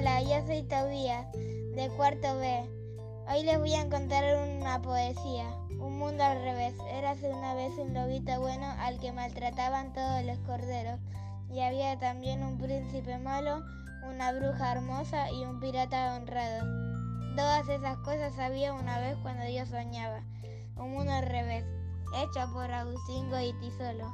Hola, yo soy Tobías, de cuarto B. Hoy les voy a contar una poesía. Un mundo al revés. Érase una vez un lobito bueno al que maltrataban todos los corderos. Y había también un príncipe malo, una bruja hermosa y un pirata honrado. Todas esas cosas había una vez cuando yo soñaba. Un mundo al revés, hecho por Agustín Goitisolo.